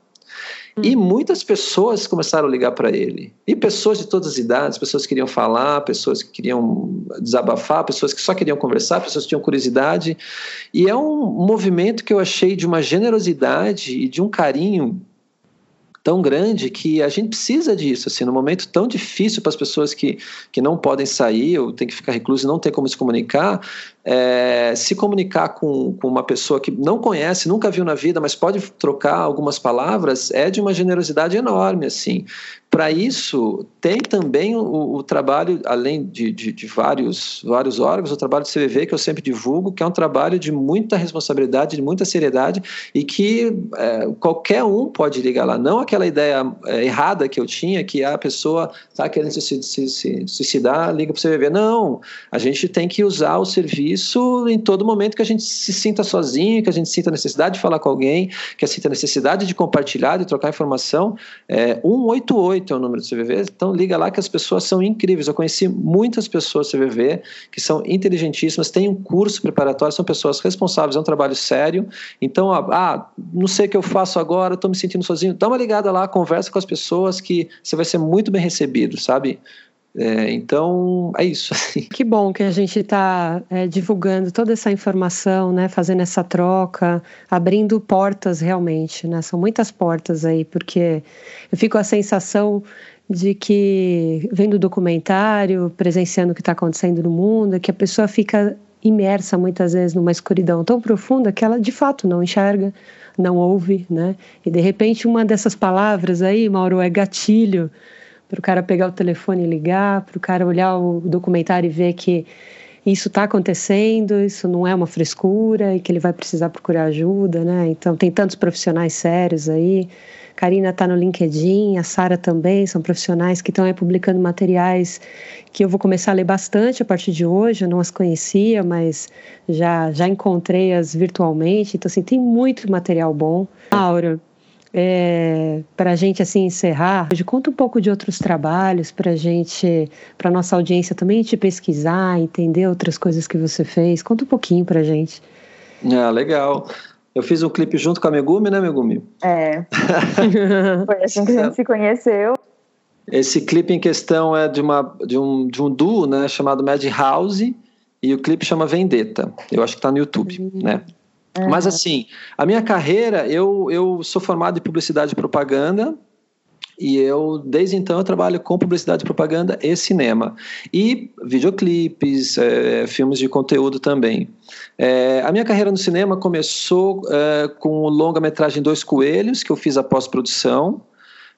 E uhum. muitas pessoas começaram a ligar para ele. E pessoas de todas as idades, pessoas que queriam falar, pessoas que queriam desabafar, pessoas que só queriam conversar, pessoas que tinham curiosidade. E é um movimento que eu achei de uma generosidade e de um carinho tão grande que a gente precisa disso, assim, num momento tão difícil para as pessoas que, que não podem sair ou têm que ficar reclusas e não tem como se comunicar, é, se comunicar com, com uma pessoa que não conhece, nunca viu na vida, mas pode trocar algumas palavras, é de uma generosidade enorme, assim. Para isso, tem também o, o trabalho, além de, de, de, vários, vários órgãos, o trabalho do CVV, que eu sempre divulgo, que é um trabalho de muita responsabilidade, de muita seriedade e que é, qualquer um pode ligar lá. Não aquela ideia é, errada que eu tinha, que a pessoa está querendo se, se, se, se suicidar, liga para o CVV. Não, a gente tem que usar o serviço em todo momento que a gente se sinta sozinho, que a gente sinta necessidade de falar com alguém, que a sinta necessidade de compartilhar, de trocar informação. É, 188 muito é o número do CVV, então liga lá que as pessoas são incríveis. Eu conheci muitas pessoas CVV que são inteligentíssimas, têm um curso preparatório, são pessoas responsáveis, é um trabalho sério. Então, ah, não sei o que eu faço agora, estou me sentindo sozinho. Dá uma ligada lá, conversa com as pessoas que você vai ser muito bem recebido, sabe? É, então, é isso. Assim. Que bom que a gente está é, divulgando toda essa informação, né, fazendo essa troca, abrindo portas realmente, né? São muitas portas aí, porque eu fico com a sensação de que, vendo o documentário, presenciando o que está acontecendo no mundo, que a pessoa fica imersa muitas vezes numa escuridão tão profunda que ela de fato não enxerga, não ouve, né? E de repente uma dessas palavras aí, Mauro, é gatilho para o cara pegar o telefone e ligar, para o cara olhar o documentário e ver que isso está acontecendo, isso não é uma frescura e que ele vai precisar procurar ajuda, né? Então tem tantos profissionais sérios aí. Karina está no LinkedIn, a Sara também, são profissionais que estão aí publicando materiais que eu vou começar a ler bastante a partir de hoje. Eu não as conhecia, mas já já encontrei-as virtualmente. Então assim tem muito material bom. Aura, é, para a gente assim encerrar, conta um pouco de outros trabalhos para a gente, para nossa audiência também te pesquisar, entender outras coisas que você fez. Conta um pouquinho para a gente. Ah, legal. Eu fiz um clipe junto com a Megumi, né, Megumi? É. Foi assim que a gente se conheceu. Esse clipe em questão é de, uma, de, um, de um duo, né, chamado Mad House, e o clipe chama Vendetta. Eu acho que está no YouTube, uhum. né? Uhum. Mas assim, a minha carreira, eu, eu sou formado em publicidade e propaganda, e eu, desde então, eu trabalho com publicidade e propaganda e cinema. E videoclipes, é, filmes de conteúdo também. É, a minha carreira no cinema começou é, com o longa-metragem Dois Coelhos, que eu fiz a pós-produção.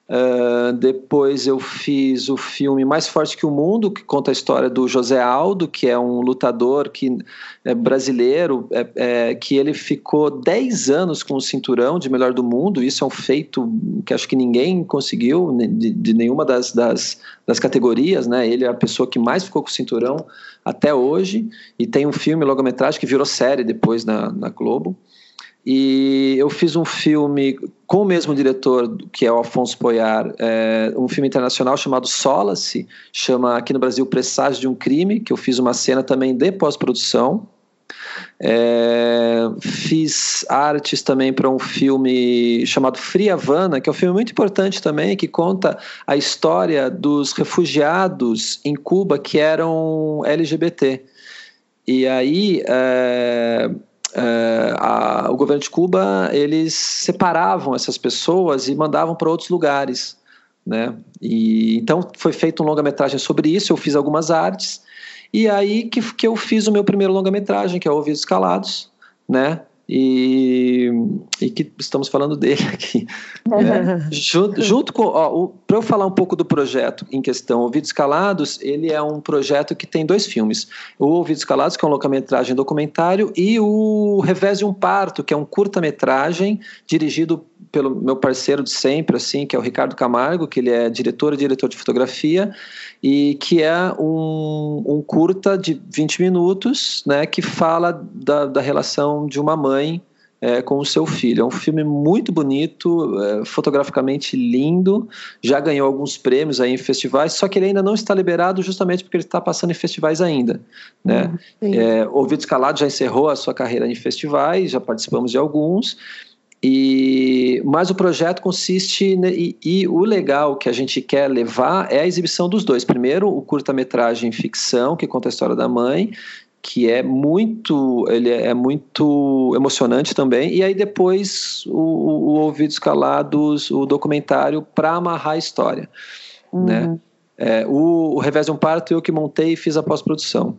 Uh, depois eu fiz o filme Mais Forte que o Mundo, que conta a história do José Aldo, que é um lutador que, é brasileiro, é, é, que ele ficou 10 anos com o cinturão de melhor do mundo. Isso é um feito que acho que ninguém conseguiu de, de nenhuma das, das, das, categorias. Né? Ele é a pessoa que mais ficou com o cinturão até hoje. E tem um filme, longa-metragem, que virou série depois na, na Globo. E eu fiz um filme com o mesmo diretor, que é o Afonso Poyar, é, um filme internacional chamado Solace, chama aqui no Brasil Presságio de um Crime, que eu fiz uma cena também de pós-produção. É, fiz artes também para um filme chamado Fria Havana, que é um filme muito importante também, que conta a história dos refugiados em Cuba que eram LGBT. E aí, é, é, a, o governo de Cuba eles separavam essas pessoas e mandavam para outros lugares, né? E então foi feito um longa-metragem sobre isso. Eu fiz algumas artes e aí que, que eu fiz o meu primeiro longa-metragem, que é Ouvidos Calados, né? E, e que estamos falando dele aqui. É, junto, junto, com. Para eu falar um pouco do projeto em questão, Ouvidos Calados, ele é um projeto que tem dois filmes: o Ouvidos Calados, que é um longa-metragem documentário, e o Revés de um Parto, que é um curta-metragem dirigido pelo meu parceiro de sempre, assim, que é o Ricardo Camargo, que ele é diretor e diretor de fotografia, e que é um, um curta de 20 minutos, né, que fala da, da relação de uma mãe é, com o seu filho. É um filme muito bonito, é, fotograficamente lindo, já ganhou alguns prêmios aí em festivais, só que ele ainda não está liberado justamente porque ele está passando em festivais ainda. Né? Uhum, é, Ouvido Escalado já encerrou a sua carreira em festivais, já participamos de alguns, e, mas o projeto consiste e, e, o legal que a gente quer levar é a exibição dos dois. Primeiro, o curta-metragem ficção que conta a história da mãe, que é muito, ele é muito emocionante também. E aí depois o, o ouvidos calados, o documentário para amarrar a história, uhum. né? É, o, o Revés de um Parto eu que montei e fiz a pós-produção.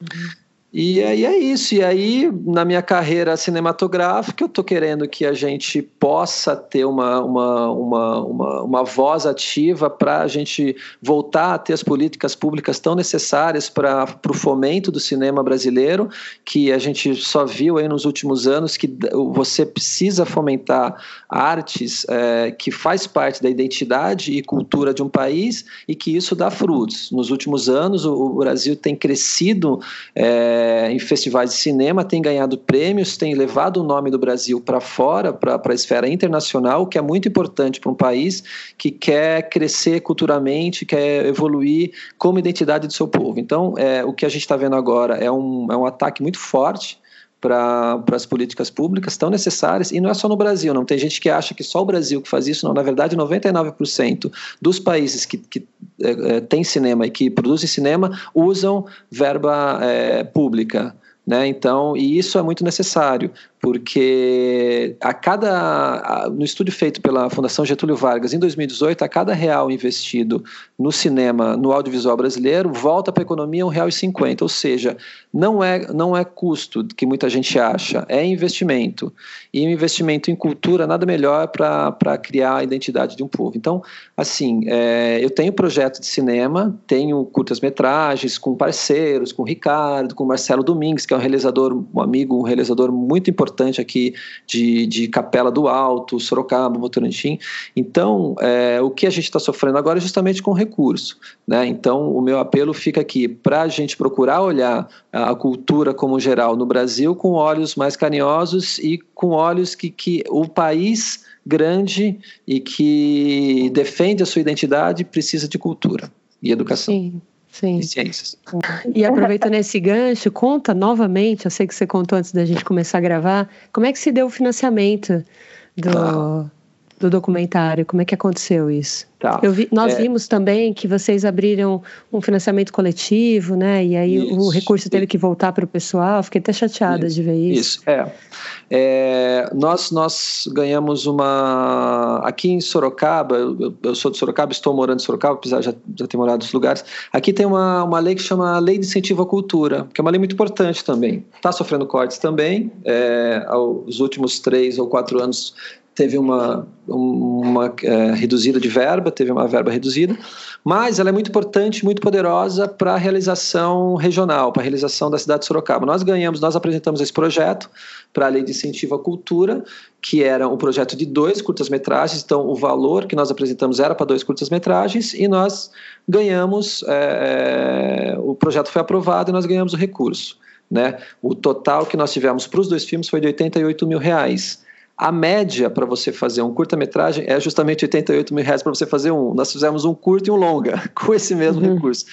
Uhum. E aí é isso. E aí, na minha carreira cinematográfica, eu estou querendo que a gente possa ter uma, uma, uma, uma, uma voz ativa para a gente voltar a ter as políticas públicas tão necessárias para o fomento do cinema brasileiro, que a gente só viu aí nos últimos anos que você precisa fomentar artes é, que faz parte da identidade e cultura de um país e que isso dá frutos. Nos últimos anos, o, o Brasil tem crescido. É, é, em festivais de cinema, tem ganhado prêmios, tem levado o nome do Brasil para fora, para a esfera internacional, o que é muito importante para um país que quer crescer culturalmente, quer evoluir como identidade do seu povo. Então, é, o que a gente está vendo agora é um, é um ataque muito forte para as políticas públicas tão necessárias, e não é só no Brasil, não. Tem gente que acha que só o Brasil que faz isso, não, na verdade 99% dos países que, que é, é, tem cinema e que produzem cinema usam verba é, pública, Né? Então, e isso é muito necessário, porque a cada no estudo feito pela Fundação Getúlio Vargas em 2018, a cada real investido no cinema, no audiovisual brasileiro, volta para a economia um real e cinquenta, ou seja, não é não é custo que muita gente acha, é investimento. E investimento em cultura nada melhor para criar a identidade de um povo. Então, assim, é, eu tenho projeto de cinema, tenho curtas metragens com parceiros, com o Ricardo, com o Marcelo Domingues, que é um realizador, um amigo, um realizador muito importante aqui de, de Capela do Alto, Sorocaba, Votorantim. Então, é, o que a gente está sofrendo agora é justamente com recurso. Né? Então, o meu apelo fica aqui para a gente procurar olhar a cultura como geral no Brasil com olhos mais carinhosos e com olhos que, que o país grande e que defende a sua identidade precisa de cultura e educação. Sim. Sim. e ciências. E aproveitando esse gancho, conta novamente, eu sei que você contou antes da gente começar a gravar, como é que se deu o financiamento do, ah. Do documentário? Como é que aconteceu isso? Tá. Vi, nós é. vimos também que vocês abriram um financiamento coletivo, né? E aí isso. o recurso teve que voltar para o pessoal. Fiquei até chateada isso. de ver isso. Isso, é. é. nós, nós ganhamos uma. Aqui em Sorocaba, eu, eu, sou de Sorocaba, estou morando em Sorocaba, apesar de já, já ter morado em outros lugares. Aqui tem uma, uma lei que chama Lei de Incentivo à Cultura, que é uma lei muito importante também. Está sofrendo cortes também. É, aos últimos três ou quatro anos teve uma, uma é, reduzida de verba, teve uma verba reduzida, mas ela é muito importante, muito poderosa para a realização regional, para a realização da cidade de Sorocaba. Nós ganhamos, nós apresentamos esse projeto para a Lei de Incentivo à Cultura, que era um projeto de dois curtas-metragens, então o valor que nós apresentamos era para dois curtas-metragens e nós ganhamos, é, o projeto foi aprovado e nós ganhamos o recurso. Né? O total que nós tivemos para os dois filmes foi de 88 mil reais. A média para você fazer um curta-metragem é justamente 88 mil reais para você fazer um. Nós fizemos um curto e um longa com esse mesmo uhum. recurso.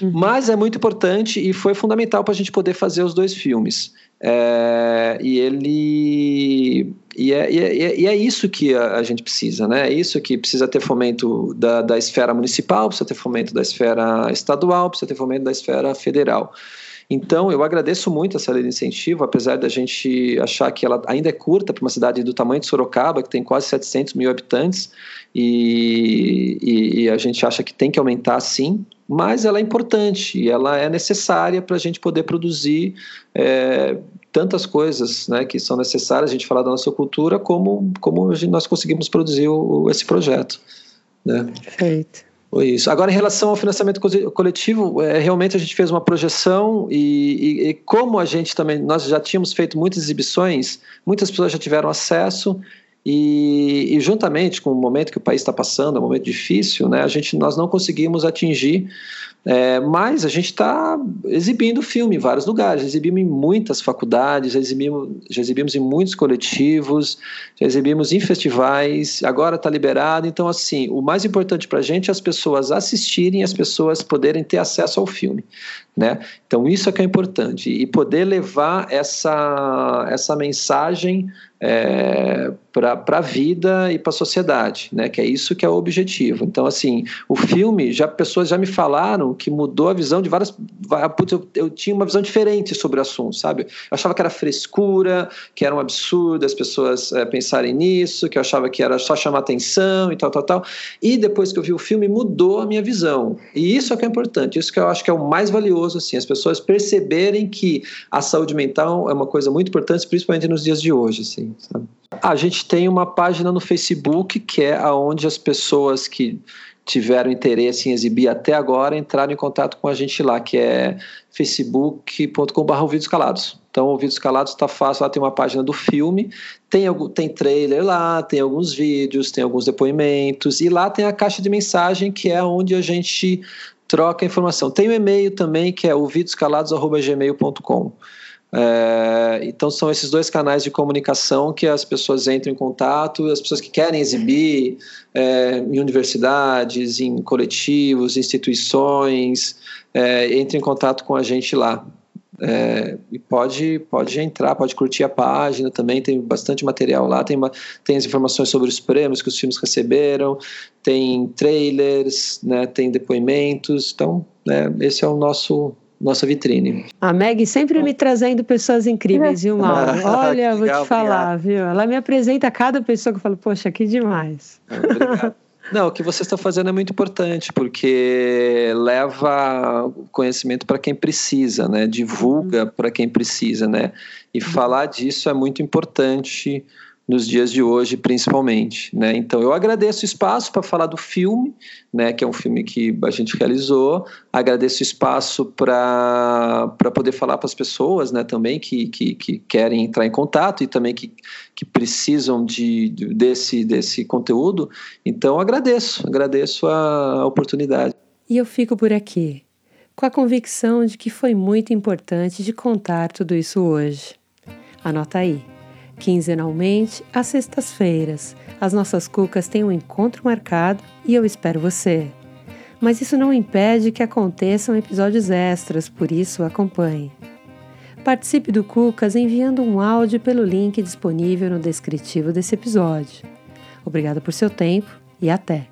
Uhum. Mas é muito importante e foi fundamental para a gente poder fazer os dois filmes. É, e ele. E é, e, é, e é, isso que a, a, gente precisa, né? É isso que precisa ter fomento da, da esfera municipal, precisa ter fomento da esfera estadual, precisa ter fomento da esfera federal. Então, eu agradeço muito essa lei de incentivo, apesar da gente achar que ela ainda é curta para uma cidade do tamanho de Sorocaba, que tem quase 700 mil habitantes, e, e, e a gente acha que tem que aumentar sim, mas ela é importante e ela é necessária para a gente poder produzir é, tantas coisas né, que são necessárias a gente falar da nossa cultura, como, como nós conseguimos produzir o, esse projeto. Né? Perfeito. Isso. Agora, em relação ao financiamento coletivo, é, realmente a gente fez uma projeção e, e, e, como a gente também, nós já tínhamos feito muitas exibições, muitas pessoas já tiveram acesso e, e juntamente com o momento que o país está passando, é um momento difícil, né, a gente, nós não conseguimos atingir é, mas a gente está exibindo filme em vários lugares, exibimos em muitas faculdades, já exibimos, já exibimos em muitos coletivos, já exibimos em festivais, agora está liberado. Então, assim, o mais importante para a gente é as pessoas assistirem, as pessoas poderem ter acesso ao filme. Né? Então, isso é que é importante, e poder levar essa, essa mensagem é, para a vida e para a sociedade, né? Que é isso que é o objetivo. Então, assim, o filme, já pessoas já me falaram que mudou a visão de várias. Putz, eu, eu tinha uma visão diferente sobre o assunto, sabe? Eu achava que era frescura, que era um absurdo as pessoas é, pensarem nisso, que eu achava que era só chamar atenção e tal, tal, tal. E depois que eu vi o filme, mudou a minha visão. E isso é que é importante, isso que eu acho que é o mais valioso, assim, as pessoas perceberem que a saúde mental é uma coisa muito importante, principalmente nos dias de hoje, assim. Sabe? A gente tem uma página no Facebook que é aonde as pessoas que tiveram interesse em exibir até agora entraram em contato com a gente lá, que é facebook.com.br ouvidos calados. Então, ouvidos calados está fácil, lá tem uma página do filme, tem, tem trailer lá, tem alguns vídeos, tem alguns depoimentos, e lá tem a caixa de mensagem, que é onde a gente troca informação. Tem o um e-mail também, que é ouvidoscalados.gmail.com. É, então são esses dois canais de comunicação que as pessoas entram em contato, as pessoas que querem exibir é, em universidades, em coletivos, instituições, é, em contato com a gente lá. É, e pode, pode entrar, pode curtir a página também, tem bastante material lá, tem, uma, tem as informações sobre os prêmios que os filmes receberam, tem trailers, né, tem depoimentos, então né, esse é o nosso nossa vitrine. A Meg sempre me trazendo pessoas incríveis, viu, Mauro? Olha, vou te falar, viu? Ela me apresenta cada pessoa que eu falo, poxa, que demais. Obrigado. Não, o que você está fazendo é muito importante, porque leva conhecimento para quem precisa, né? Divulga para quem precisa, né? E falar disso é muito importante nos dias de hoje, principalmente. Né? Então, eu agradeço o espaço para falar do filme, né, que é um filme que a gente realizou. Agradeço o espaço para poder falar para as pessoas né, também que, que, que, querem entrar em contato e também que, que precisam de, desse, desse conteúdo. Então, agradeço, agradeço a oportunidade. E eu fico por aqui, com a convicção de que foi muito importante de contar tudo isso hoje. Anota aí Quinzenalmente, às sextas-feiras, as nossas cucas têm um encontro marcado e eu espero você. Mas isso não impede que aconteçam episódios extras, por isso acompanhe. Participe do Cucas enviando um áudio pelo link disponível no descritivo desse episódio. Obrigada por seu tempo e até!